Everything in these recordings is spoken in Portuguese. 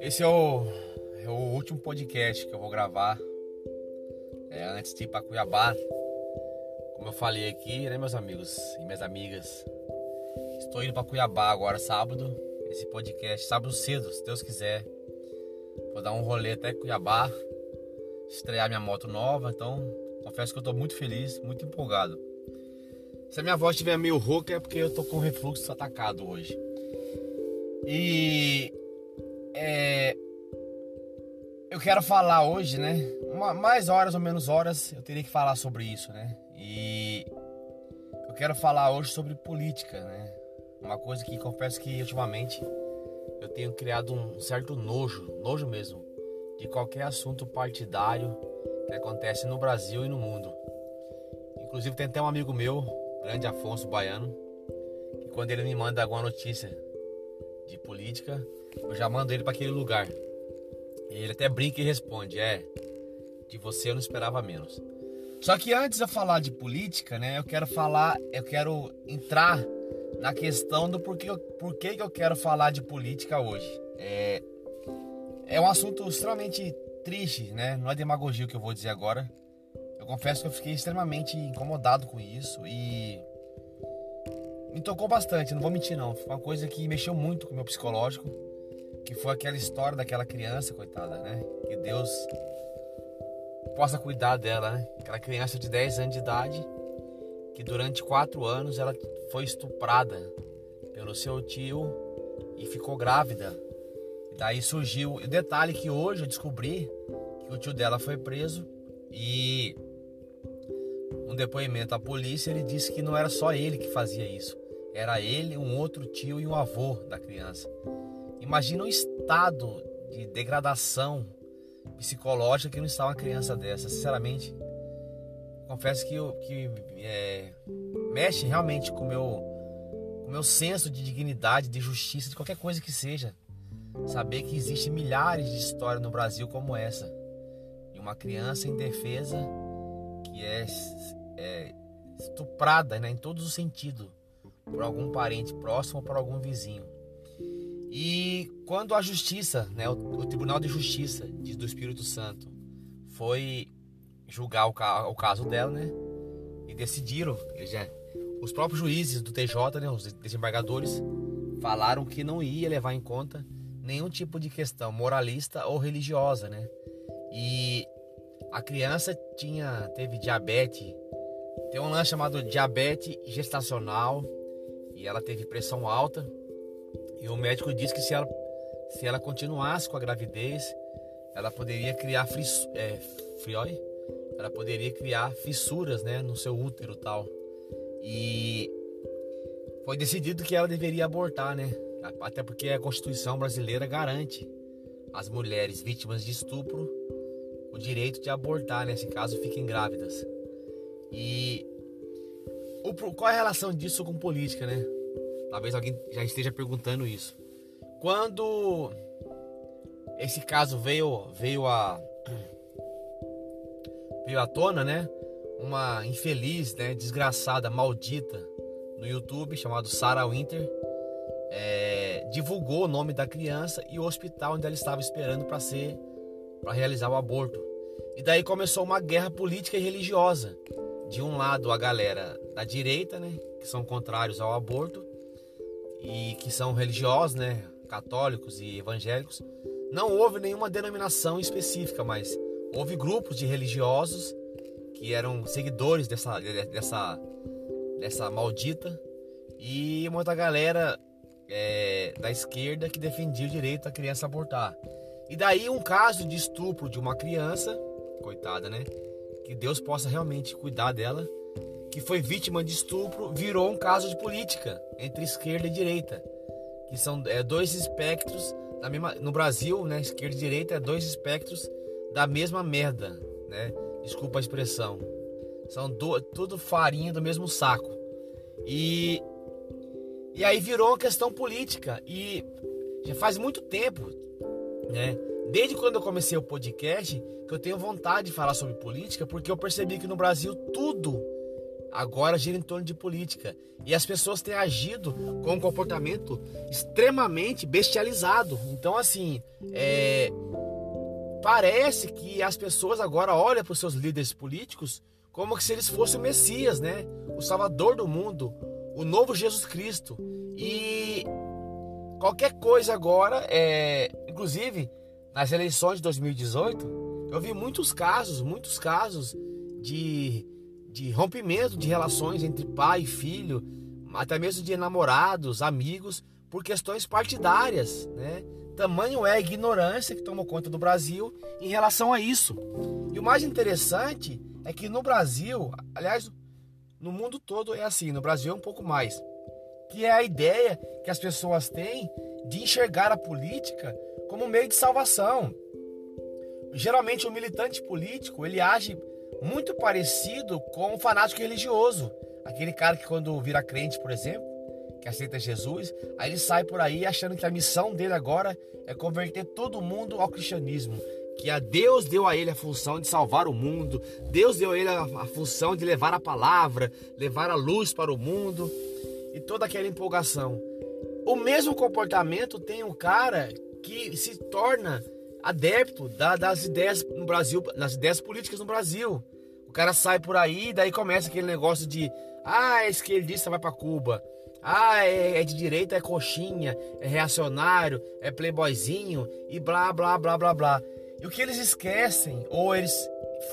Esse é o, é o último podcast que eu vou gravar é, antes de ir para Cuiabá. Como eu falei aqui, né, meus amigos e minhas amigas, estou indo para Cuiabá agora, sábado. Esse podcast, sábado cedo, se Deus quiser. Vou dar um rolê até Cuiabá, estrear minha moto nova. Então, confesso que eu estou muito feliz, muito empolgado. Se a minha voz estiver meio rouca é porque eu tô com refluxo atacado hoje. E é, eu quero falar hoje, né? Uma, mais horas ou menos horas eu teria que falar sobre isso, né? E eu quero falar hoje sobre política, né? Uma coisa que confesso que ultimamente eu tenho criado um certo nojo, nojo mesmo, de qualquer assunto partidário que acontece no Brasil e no mundo. Inclusive tem até um amigo meu, grande Afonso Baiano, que quando ele me manda alguma notícia de política, eu já mando ele para aquele lugar. Ele até brinca e responde: É, de você eu não esperava menos. Só que antes de falar de política, né, eu quero falar, eu quero entrar na questão do porquê, porquê que eu quero falar de política hoje. É, é um assunto extremamente triste, né? Não é demagogia o que eu vou dizer agora. Eu confesso que eu fiquei extremamente incomodado com isso e me tocou bastante, não vou mentir não. Foi uma coisa que mexeu muito com o meu psicológico, que foi aquela história daquela criança, coitada, né? Que Deus possa cuidar dela, né? Aquela criança de 10 anos de idade, que durante 4 anos ela foi estuprada pelo seu tio e ficou grávida. E daí surgiu o detalhe que hoje eu descobri que o tio dela foi preso e um depoimento à polícia ele disse que não era só ele que fazia isso. Era ele, um outro tio e um avô da criança. Imagina o estado de degradação psicológica que não está uma criança dessa. Sinceramente, confesso que, eu, que é, mexe realmente com o meu, com meu senso de dignidade, de justiça, de qualquer coisa que seja. Saber que existe milhares de histórias no Brasil como essa. De uma criança indefesa que é, é estuprada né, em todos os sentidos por algum parente próximo ou por algum vizinho. E quando a justiça, né, o, o Tribunal de Justiça do Espírito Santo foi julgar o, o, caso dela, né, e decidiram, já, os próprios juízes do TJ, né, os desembargadores, falaram que não ia levar em conta nenhum tipo de questão moralista ou religiosa, né? E a criança tinha teve diabetes, tem um lance chamado diabetes gestacional e ela teve pressão alta e o médico disse que se ela, se ela continuasse com a gravidez, ela poderia criar fris, é, frioi, ela poderia criar fissuras né, no seu útero tal. E foi decidido que ela deveria abortar, né? Até porque a Constituição brasileira garante às mulheres vítimas de estupro o direito de abortar, nesse caso, fiquem grávidas. Qual é a relação disso com política, né? Talvez alguém já esteja perguntando isso. Quando esse caso veio veio a veio à tona, né? Uma infeliz, né, desgraçada, maldita no YouTube chamado Sarah Winter é, divulgou o nome da criança e o hospital onde ela estava esperando para ser para realizar o aborto. E daí começou uma guerra política e religiosa de um lado a galera da direita, né, que são contrários ao aborto e que são religiosos, né, católicos e evangélicos. Não houve nenhuma denominação específica, mas houve grupos de religiosos que eram seguidores dessa dessa dessa maldita e outra galera é, da esquerda que defendia o direito da criança abortar. E daí um caso de estupro de uma criança, coitada, né? Que Deus possa realmente cuidar dela, que foi vítima de estupro, virou um caso de política entre esquerda e direita, que são é, dois espectros da mesma, no Brasil, né, esquerda e direita é dois espectros da mesma merda, né? Desculpa a expressão. São do, tudo farinha do mesmo saco. E e aí virou uma questão política e já faz muito tempo, né? Desde quando eu comecei o podcast, que eu tenho vontade de falar sobre política, porque eu percebi que no Brasil tudo agora gira em torno de política. E as pessoas têm agido com um comportamento extremamente bestializado. Então, assim, é, parece que as pessoas agora olham para os seus líderes políticos como se eles fossem o Messias, né? O Salvador do mundo, o novo Jesus Cristo. E qualquer coisa agora, é, inclusive nas eleições de 2018, eu vi muitos casos, muitos casos de, de rompimento de relações entre pai e filho, até mesmo de namorados, amigos, por questões partidárias, né? Tamanho é a ignorância que tomou conta do Brasil em relação a isso. E o mais interessante é que no Brasil, aliás, no mundo todo é assim, no Brasil é um pouco mais, que é a ideia que as pessoas têm de enxergar a política como meio de salvação. Geralmente o militante político, ele age muito parecido com um fanático religioso. Aquele cara que quando vira crente, por exemplo, que aceita Jesus, aí ele sai por aí achando que a missão dele agora é converter todo mundo ao cristianismo. Que a Deus deu a ele a função de salvar o mundo, Deus deu a ele a função de levar a palavra, levar a luz para o mundo e toda aquela empolgação. O mesmo comportamento tem um cara que se torna adepto da, das ideias no Brasil, das ideias políticas no Brasil. O cara sai por aí, daí começa aquele negócio de ah, é esquerdista vai para Cuba. Ah, é, é, de direita, é coxinha, é reacionário, é playboyzinho e blá, blá, blá, blá, blá. E o que eles esquecem, ou eles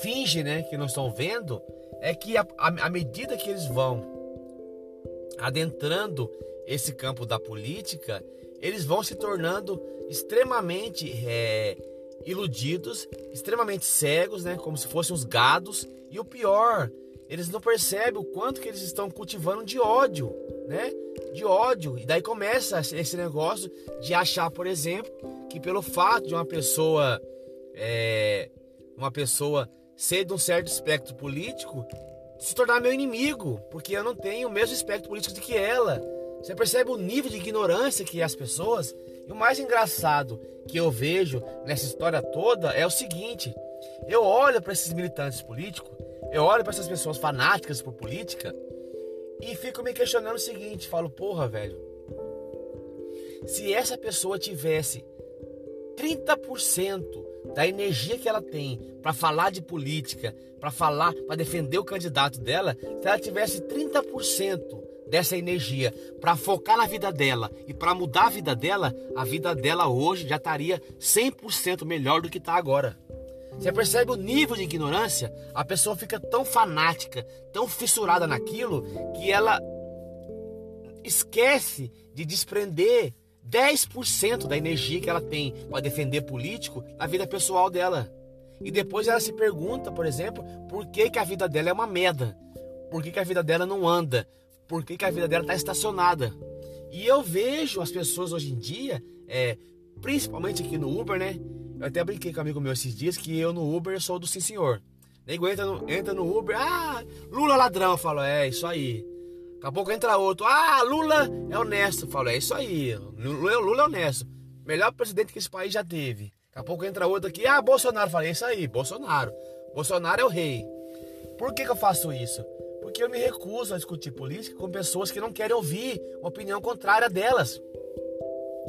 fingem né, que não estão vendo, é que à medida que eles vão adentrando esse campo da política, eles vão se tornando extremamente é, iludidos, extremamente cegos, né, como se fossem os gados. E o pior, eles não percebem o quanto que eles estão cultivando de ódio, né? De ódio. E daí começa esse negócio de achar, por exemplo, que pelo fato de uma pessoa é, uma pessoa ser de um certo espectro político se tornar meu inimigo, porque eu não tenho o mesmo espectro político do que ela. Você percebe o nível de ignorância que as pessoas. E o mais engraçado que eu vejo nessa história toda é o seguinte: eu olho para esses militantes políticos eu olho para essas pessoas fanáticas por política e fico me questionando o seguinte, falo, porra, velho, se essa pessoa tivesse 30% da energia que ela tem para falar de política, para falar, para defender o candidato dela, se ela tivesse 30% dessa energia para focar na vida dela e para mudar a vida dela, a vida dela hoje já estaria 100% melhor do que está agora. Você percebe o nível de ignorância? A pessoa fica tão fanática, tão fissurada naquilo, que ela esquece de desprender 10% da energia que ela tem para defender político na vida pessoal dela. E depois ela se pergunta, por exemplo, por que, que a vida dela é uma merda? Por que, que a vida dela não anda? Por que, que a vida dela está estacionada? E eu vejo as pessoas hoje em dia, é, principalmente aqui no Uber, né? Eu até brinquei com um amigo meu esses dias que eu no Uber sou do sim senhor. Nego entra no, entra no Uber, ah, Lula ladrão. Eu falo, é isso aí. Daqui a pouco entra outro, ah, Lula é honesto. Eu falo, é isso aí. Lula, é honesto. Melhor presidente que esse país já teve. Daqui a pouco entra outro aqui, ah, Bolsonaro. Eu falei, é isso aí, Bolsonaro. Bolsonaro é o rei. Por que, que eu faço isso? Porque eu me recuso a discutir política com pessoas que não querem ouvir uma opinião contrária delas.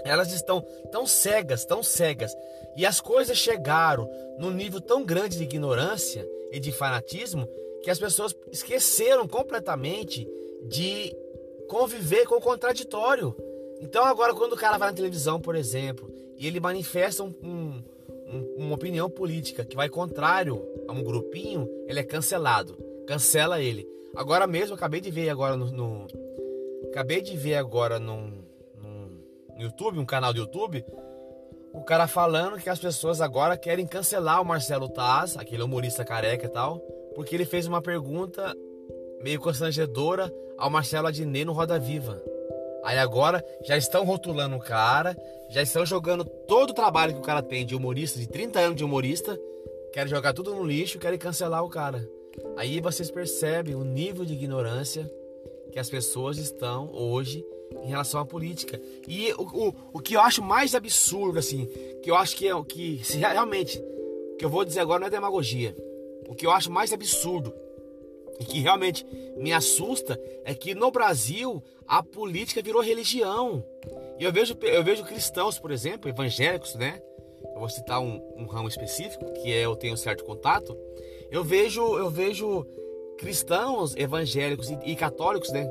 Elas estão tão cegas, tão cegas. E as coisas chegaram num nível tão grande de ignorância e de fanatismo que as pessoas esqueceram completamente de conviver com o contraditório. Então agora quando o cara vai na televisão, por exemplo, e ele manifesta um, um, uma opinião política que vai contrário a um grupinho, ele é cancelado. Cancela ele. Agora mesmo, acabei de ver agora no, no acabei de ver agora num, no YouTube, um canal do YouTube, o cara falando que as pessoas agora querem cancelar o Marcelo Taz, aquele humorista careca e tal, porque ele fez uma pergunta meio constrangedora ao Marcelo Adnet no Roda Viva. Aí agora já estão rotulando o cara, já estão jogando todo o trabalho que o cara tem de humorista, de 30 anos de humorista, querem jogar tudo no lixo, querem cancelar o cara. Aí vocês percebem o nível de ignorância que as pessoas estão hoje em relação à política. E o, o, o que eu acho mais absurdo, assim, que eu acho que é o que, se realmente, o que eu vou dizer agora não é demagogia. O que eu acho mais absurdo e que realmente me assusta é que no Brasil a política virou religião. E eu vejo, eu vejo cristãos, por exemplo, evangélicos, né? Eu vou citar um, um ramo específico que é, eu tenho certo contato. Eu vejo, eu vejo cristãos evangélicos e, e católicos, né?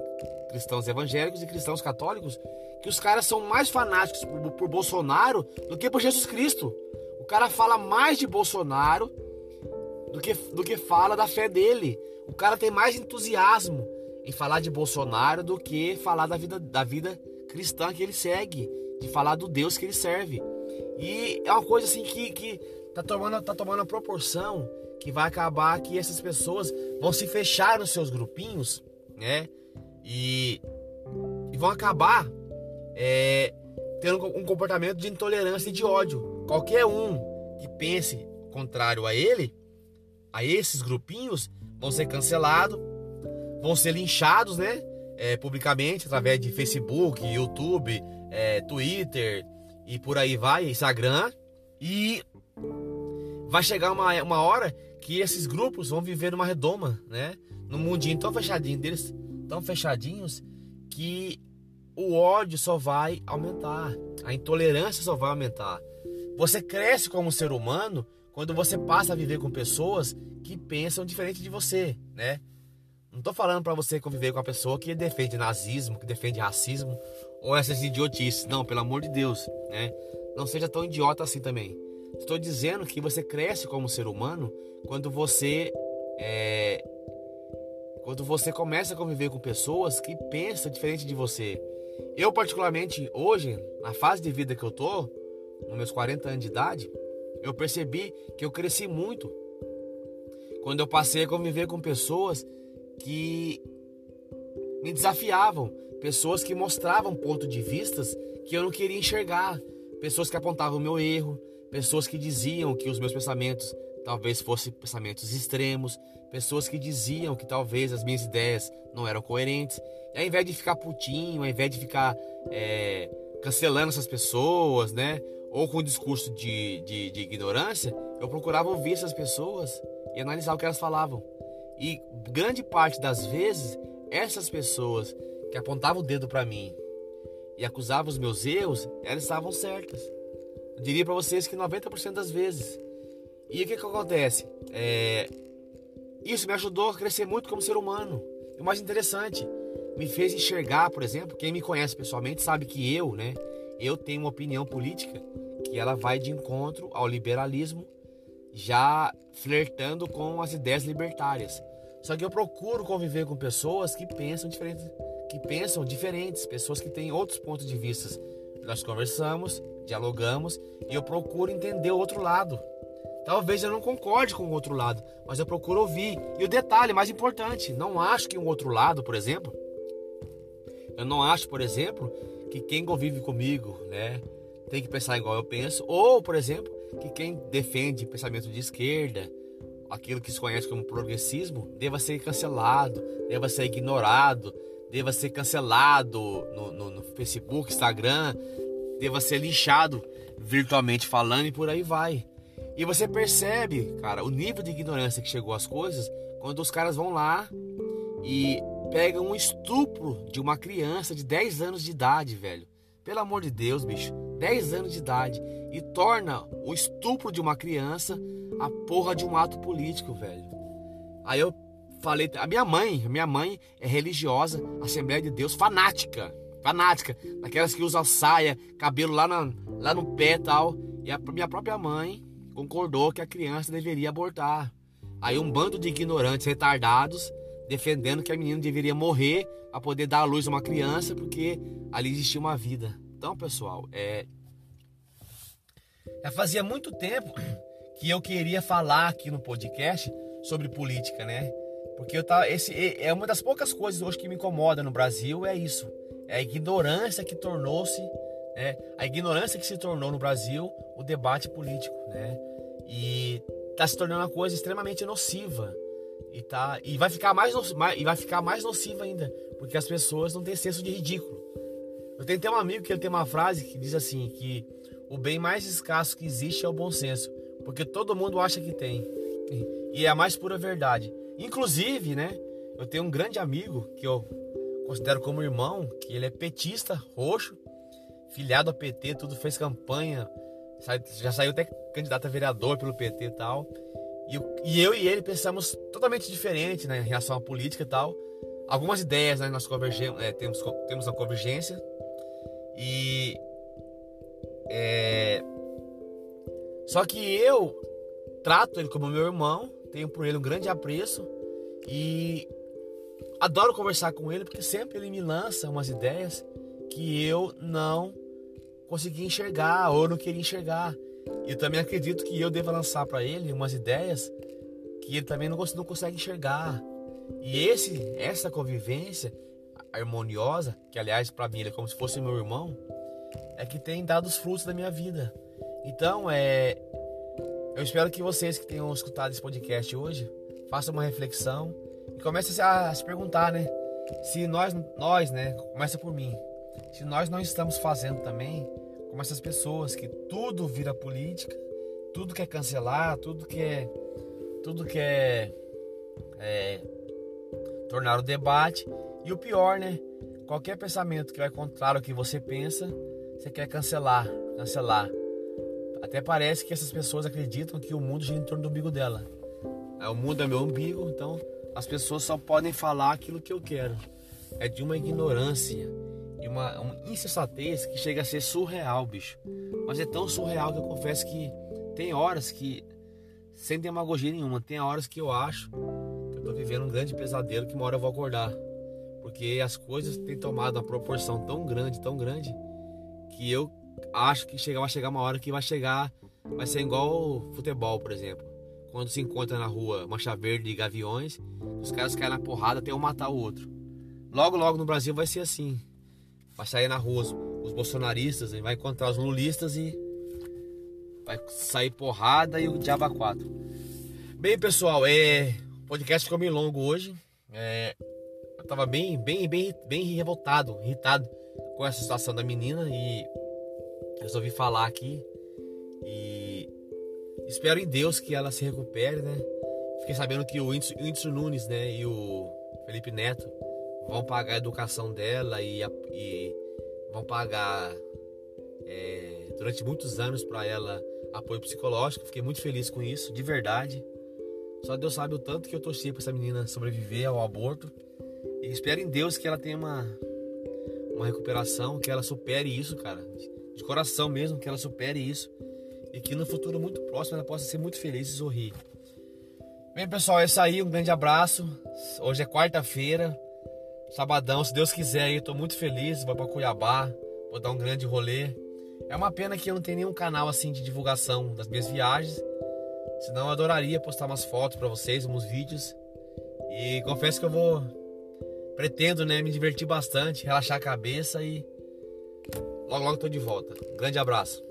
Cristãos evangélicos e cristãos católicos, que os caras são mais fanáticos por, por Bolsonaro do que por Jesus Cristo. O cara fala mais de Bolsonaro do que, do que fala da fé dele. O cara tem mais entusiasmo em falar de Bolsonaro do que falar da vida, da vida cristã que ele segue, de falar do Deus que ele serve. E é uma coisa assim que, que tá, tomando, tá tomando a proporção que vai acabar que essas pessoas vão se fechar nos seus grupinhos, né? E, e vão acabar é, tendo um comportamento de intolerância e de ódio. Qualquer um que pense contrário a ele, a esses grupinhos, vão ser cancelados, vão ser linchados, né? É, publicamente, através de Facebook, YouTube, é, Twitter e por aí vai, Instagram. E vai chegar uma, uma hora que esses grupos vão viver numa redoma, né? Num mundinho tão fechadinho deles, tão fechadinhos, que o ódio só vai aumentar, a intolerância só vai aumentar. Você cresce como ser humano quando você passa a viver com pessoas que pensam diferente de você, né? Não tô falando para você conviver com uma pessoa que defende nazismo, que defende racismo ou essas idiotices. Não, pelo amor de Deus, né? Não seja tão idiota assim também. Estou dizendo que você cresce como ser humano quando você é, quando você começa a conviver com pessoas que pensam diferente de você. Eu particularmente hoje, na fase de vida que eu tô, nos meus 40 anos de idade, eu percebi que eu cresci muito quando eu passei a conviver com pessoas que me desafiavam, pessoas que mostravam ponto de vistas que eu não queria enxergar, pessoas que apontavam o meu erro, pessoas que diziam que os meus pensamentos talvez fossem pensamentos extremos, pessoas que diziam que talvez as minhas ideias não eram coerentes. E ao invés de ficar putinho, ao invés de ficar é, cancelando essas pessoas, né? Ou com um discurso de, de, de ignorância, eu procurava ouvir essas pessoas e analisar o que elas falavam. E grande parte das vezes, essas pessoas que apontavam o dedo para mim e acusavam os meus erros, elas estavam certas. Diria para vocês que 90% das vezes. E o que, que acontece? É... Isso me ajudou a crescer muito como ser humano. E o mais interessante, me fez enxergar, por exemplo, quem me conhece pessoalmente sabe que eu, né, eu tenho uma opinião política que ela vai de encontro ao liberalismo já flertando com as ideias libertárias. Só que eu procuro conviver com pessoas que pensam diferentes, que pensam diferentes, pessoas que têm outros pontos de vista. Nós conversamos, dialogamos e eu procuro entender o outro lado. Talvez eu não concorde com o outro lado, mas eu procuro ouvir. E o detalhe mais importante, não acho que um outro lado, por exemplo, eu não acho, por exemplo, que quem convive comigo, né, tem que pensar igual eu penso, ou, por exemplo, que quem defende pensamento de esquerda, aquilo que se conhece como progressismo, deva ser cancelado, deva ser ignorado, deva ser cancelado no, no, no Facebook, Instagram, deva ser lixado virtualmente falando e por aí vai. E você percebe, cara, o nível de ignorância que chegou às coisas quando os caras vão lá e pegam um estupro de uma criança de 10 anos de idade, velho. Pelo amor de Deus, bicho. 10 anos de idade e torna o estupro de uma criança a porra de um ato político, velho. Aí eu falei, a minha mãe, minha mãe é religiosa, Assembleia de Deus, fanática, fanática, daquelas que usam saia, cabelo lá, na, lá no pé e tal. E a minha própria mãe concordou que a criança deveria abortar. Aí um bando de ignorantes retardados defendendo que a menina deveria morrer a poder dar à luz a uma criança porque ali existia uma vida. Então, pessoal, é. Já fazia muito tempo que eu queria falar aqui no podcast sobre política, né? Porque eu tava, esse é uma das poucas coisas hoje que me incomoda no Brasil é isso, é a ignorância que tornou-se, né? A ignorância que se tornou no Brasil o debate político, né? E está se tornando uma coisa extremamente nociva e tá e vai ficar mais, mais e vai ficar mais nociva ainda, porque as pessoas não têm senso de ridículo. Eu tenho até um amigo que ele tem uma frase que diz assim que o bem mais escasso que existe é o bom senso, porque todo mundo acha que tem. E é a mais pura verdade. Inclusive, né, eu tenho um grande amigo que eu considero como irmão, que ele é petista, roxo, filiado a PT, tudo fez campanha, já saiu até candidato a vereador pelo PT e tal. E, e eu e ele pensamos totalmente diferente né, em relação à política e tal. Algumas ideias né, nós convergemos, é, temos, temos uma convergência. E. É, só que eu trato ele como meu irmão, tenho por ele um grande apreço e adoro conversar com ele porque sempre ele me lança umas ideias que eu não consegui enxergar ou não queria enxergar. E eu também acredito que eu deva lançar para ele umas ideias que ele também não, não consegue enxergar. E esse, essa convivência harmoniosa, que aliás para mim ele é como se fosse meu irmão, é que tem dado os frutos da minha vida. Então, é, eu espero que vocês que tenham escutado esse podcast hoje façam uma reflexão e comecem a, a se perguntar, né? Se nós, nós, né? Começa por mim. Se nós não estamos fazendo também como essas pessoas que tudo vira política, tudo quer cancelar, tudo quer, tudo quer é, tornar o debate e o pior, né? Qualquer pensamento que vai contrário ao que você pensa, você quer cancelar, cancelar. Até parece que essas pessoas acreditam que o mundo gira em torno do umbigo dela. É, o mundo é meu umbigo, então as pessoas só podem falar aquilo que eu quero. É de uma ignorância e uma, uma insensatez que chega a ser surreal, bicho. Mas é tão surreal que eu confesso que tem horas que, sem demagogia nenhuma, tem horas que eu acho que eu tô vivendo um grande pesadelo que uma hora eu vou acordar. Porque as coisas têm tomado uma proporção tão grande, tão grande, que eu acho que chega, vai chegar uma hora que vai chegar, vai ser igual futebol, por exemplo. Quando se encontra na rua mancha verde e gaviões, os caras caem na porrada até um matar o outro. Logo, logo no Brasil vai ser assim. Vai sair na rua os, os bolsonaristas, vai encontrar os lulistas e vai sair porrada e o diabo quatro. Bem, pessoal, é, o podcast ficou meio longo hoje. É, eu tava bem, bem, bem, bem revoltado, irritado com essa situação da menina e resolvi falar aqui espero em Deus que ela se recupere, né? Fiquei sabendo que o Whindersson Nunes, né, e o Felipe Neto vão pagar a educação dela e, e vão pagar é, durante muitos anos para ela apoio psicológico. Fiquei muito feliz com isso, de verdade. Só Deus sabe o tanto que eu torci para essa menina sobreviver ao aborto. E espero em Deus que ela tenha uma, uma recuperação, que ela supere isso, cara. De coração mesmo, que ela supere isso. E que no futuro muito próximo ela possa ser muito feliz e sorrir. Bem, pessoal, é isso aí. Um grande abraço. Hoje é quarta-feira. Sabadão, se Deus quiser eu tô muito feliz, vou para Cuiabá, vou dar um grande rolê. É uma pena que eu não tenho nenhum canal assim de divulgação das minhas viagens. Senão eu adoraria postar umas fotos para vocês, uns vídeos. E confesso que eu vou pretendo, né, me divertir bastante, relaxar a cabeça e logo logo tô de volta. grande abraço.